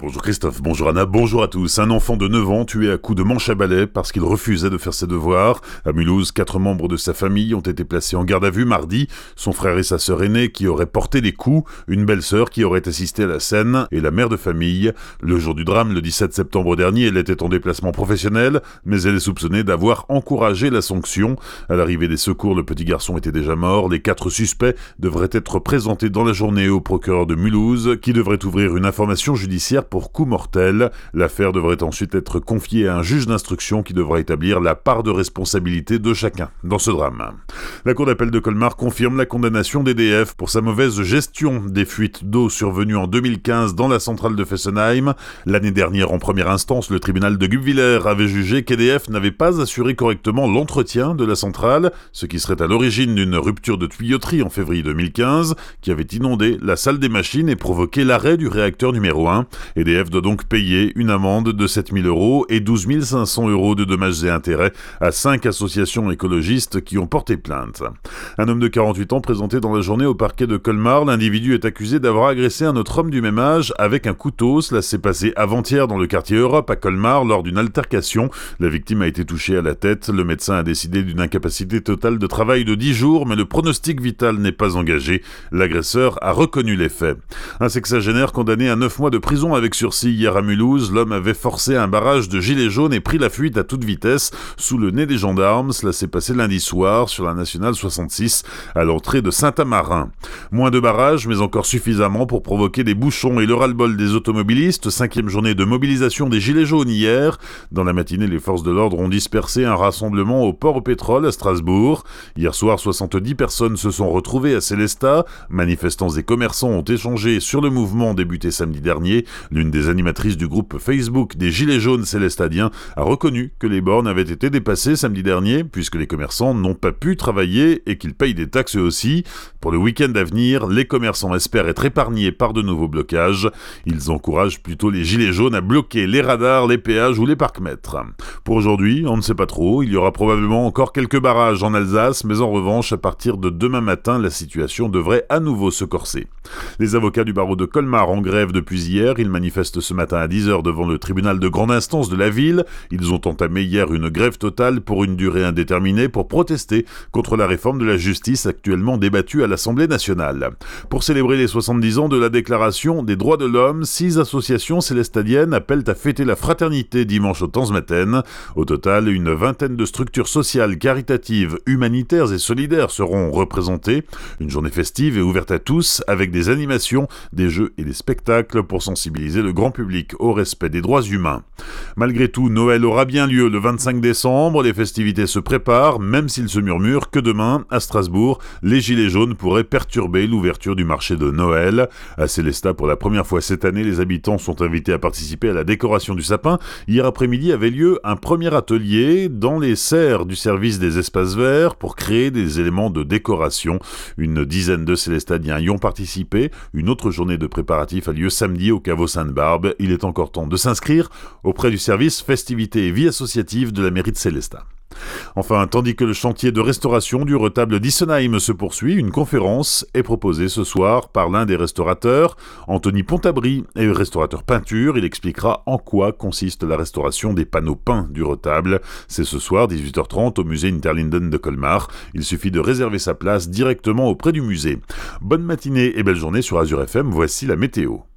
Bonjour Christophe, bonjour Anna, bonjour à tous. Un enfant de 9 ans tué à coups de manche à balai parce qu'il refusait de faire ses devoirs. À Mulhouse, quatre membres de sa famille ont été placés en garde à vue mardi. Son frère et sa sœur aînée qui auraient porté les coups, une belle-sœur qui aurait assisté à la scène et la mère de famille. Le jour du drame, le 17 septembre dernier, elle était en déplacement professionnel, mais elle est soupçonnée d'avoir encouragé la sanction. À l'arrivée des secours, le petit garçon était déjà mort. Les quatre suspects devraient être présentés dans la journée au procureur de Mulhouse qui devrait ouvrir une information judiciaire pour coup mortel. L'affaire devrait ensuite être confiée à un juge d'instruction qui devra établir la part de responsabilité de chacun dans ce drame. La Cour d'appel de Colmar confirme la condamnation d'EDF pour sa mauvaise gestion des fuites d'eau survenues en 2015 dans la centrale de Fessenheim. L'année dernière, en première instance, le tribunal de Guebwiller avait jugé qu'EDF n'avait pas assuré correctement l'entretien de la centrale, ce qui serait à l'origine d'une rupture de tuyauterie en février 2015 qui avait inondé la salle des machines et provoqué l'arrêt du réacteur numéro 1. EDF doit donc payer une amende de 7000 euros et 12 500 euros de dommages et intérêts à cinq associations écologistes qui ont porté plainte. Un homme de 48 ans présenté dans la journée au parquet de Colmar, l'individu est accusé d'avoir agressé un autre homme du même âge avec un couteau. Cela s'est passé avant-hier dans le quartier Europe à Colmar lors d'une altercation. La victime a été touchée à la tête. Le médecin a décidé d'une incapacité totale de travail de 10 jours, mais le pronostic vital n'est pas engagé. L'agresseur a reconnu les faits. Un sexagénaire condamné à 9 mois de prison avec sursis hier à Mulhouse, l'homme avait forcé un barrage de gilets jaunes et pris la fuite à toute vitesse sous le nez des gendarmes. Cela s'est passé lundi soir sur la nationale 66 à l'entrée de Saint-Amarin. Moins de barrages, mais encore suffisamment pour provoquer des bouchons et le ras-le-bol des automobilistes. Cinquième journée de mobilisation des gilets jaunes hier. Dans la matinée, les forces de l'ordre ont dispersé un rassemblement au port au pétrole à Strasbourg. Hier soir, 70 personnes se sont retrouvées à Célestat. Manifestants et commerçants ont échangé sur le mouvement débuté samedi dernier. L'une des animatrices du groupe Facebook des Gilets jaunes célestadiens a reconnu que les bornes avaient été dépassées samedi dernier, puisque les commerçants n'ont pas pu travailler et qu'ils payent des taxes eux aussi. Pour le week-end à venir, les commerçants espèrent être épargnés par de nouveaux blocages. Ils encouragent plutôt les Gilets jaunes à bloquer les radars, les péages ou les parcs-mètres. Pour aujourd'hui, on ne sait pas trop, il y aura probablement encore quelques barrages en Alsace, mais en revanche, à partir de demain matin, la situation devrait à nouveau se corser. Les avocats du barreau de Colmar en grève depuis hier, ils manifestent manifestent ce matin à 10h devant le tribunal de grande instance de la ville. Ils ont entamé hier une grève totale pour une durée indéterminée pour protester contre la réforme de la justice actuellement débattue à l'Assemblée nationale. Pour célébrer les 70 ans de la Déclaration des droits de l'homme, six associations célestadiennes appellent à fêter la fraternité dimanche au temps matin. Au total, une vingtaine de structures sociales, caritatives, humanitaires et solidaires seront représentées. Une journée festive et ouverte à tous avec des animations, des jeux et des spectacles pour sensibiliser le grand public au respect des droits humains. Malgré tout, Noël aura bien lieu le 25 décembre, les festivités se préparent, même s'il se murmure que demain, à Strasbourg, les Gilets jaunes pourraient perturber l'ouverture du marché de Noël. À Célestat, pour la première fois cette année, les habitants sont invités à participer à la décoration du sapin. Hier après-midi avait lieu un premier atelier dans les serres du service des espaces verts pour créer des éléments de décoration. Une dizaine de Célestadiens y ont participé. Une autre journée de préparatifs a lieu samedi au caveau saint barbe il est encore temps de s'inscrire auprès du service Festivités et Vie associative de la mairie de Célestat. Enfin, tandis que le chantier de restauration du retable d'Issenheim se poursuit, une conférence est proposée ce soir par l'un des restaurateurs, Anthony Pontabry, et restaurateur peinture. Il expliquera en quoi consiste la restauration des panneaux peints du retable. C'est ce soir, 18h30, au musée Interlinden de Colmar. Il suffit de réserver sa place directement auprès du musée. Bonne matinée et belle journée sur Azure FM, voici la météo.